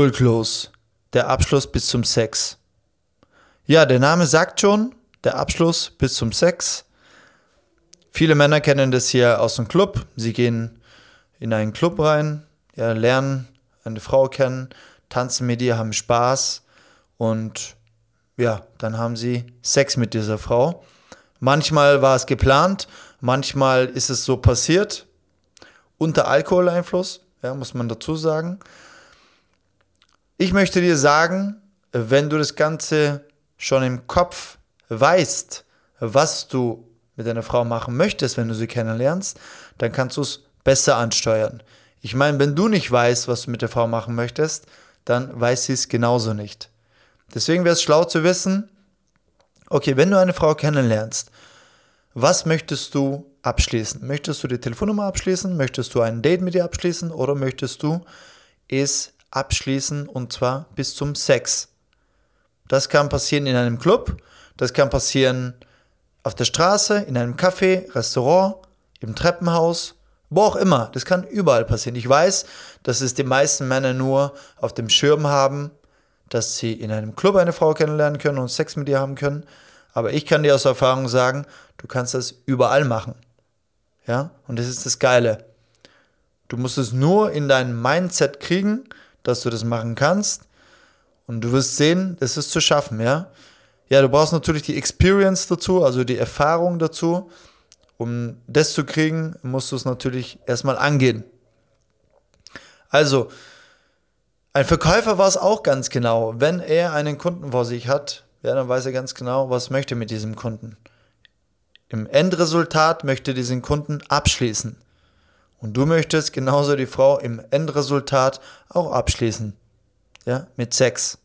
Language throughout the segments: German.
Full der Abschluss bis zum Sex. Ja, der Name sagt schon, der Abschluss bis zum Sex. Viele Männer kennen das hier aus dem Club. Sie gehen in einen Club rein, ja, lernen eine Frau kennen, tanzen mit ihr, haben Spaß und ja, dann haben sie Sex mit dieser Frau. Manchmal war es geplant, manchmal ist es so passiert, unter Alkoholeinfluss, ja, muss man dazu sagen. Ich möchte dir sagen, wenn du das Ganze schon im Kopf weißt, was du mit deiner Frau machen möchtest, wenn du sie kennenlernst, dann kannst du es besser ansteuern. Ich meine, wenn du nicht weißt, was du mit der Frau machen möchtest, dann weiß sie es genauso nicht. Deswegen wäre es schlau zu wissen, okay, wenn du eine Frau kennenlernst, was möchtest du abschließen? Möchtest du die Telefonnummer abschließen? Möchtest du ein Date mit ihr abschließen? Oder möchtest du es abschließen und zwar bis zum Sex. Das kann passieren in einem Club, das kann passieren auf der Straße, in einem Café, Restaurant, im Treppenhaus, wo auch immer. Das kann überall passieren. Ich weiß, dass es die meisten Männer nur auf dem Schirm haben, dass sie in einem Club eine Frau kennenlernen können und Sex mit ihr haben können. Aber ich kann dir aus Erfahrung sagen, du kannst das überall machen. Ja, und das ist das Geile. Du musst es nur in dein Mindset kriegen, dass du das machen kannst. Und du wirst sehen, es ist zu schaffen, ja. Ja, du brauchst natürlich die Experience dazu, also die Erfahrung dazu. Um das zu kriegen, musst du es natürlich erstmal angehen. Also, ein Verkäufer war es auch ganz genau. Wenn er einen Kunden vor sich hat, ja, dann weiß er ganz genau, was möchte mit diesem Kunden. Im Endresultat möchte diesen Kunden abschließen. Und du möchtest genauso die Frau im Endresultat auch abschließen. Ja, mit Sex.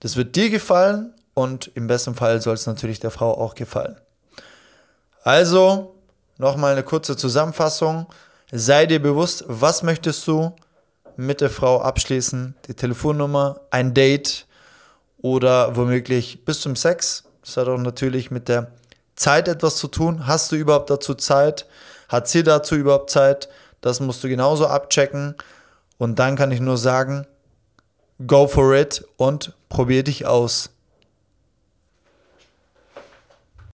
Das wird dir gefallen und im besten Fall soll es natürlich der Frau auch gefallen. Also, nochmal eine kurze Zusammenfassung. Sei dir bewusst, was möchtest du mit der Frau abschließen? Die Telefonnummer, ein Date oder womöglich bis zum Sex. Das hat auch natürlich mit der Zeit etwas zu tun. Hast du überhaupt dazu Zeit? Hat sie dazu überhaupt Zeit? Das musst du genauso abchecken. Und dann kann ich nur sagen, go for it und probier dich aus.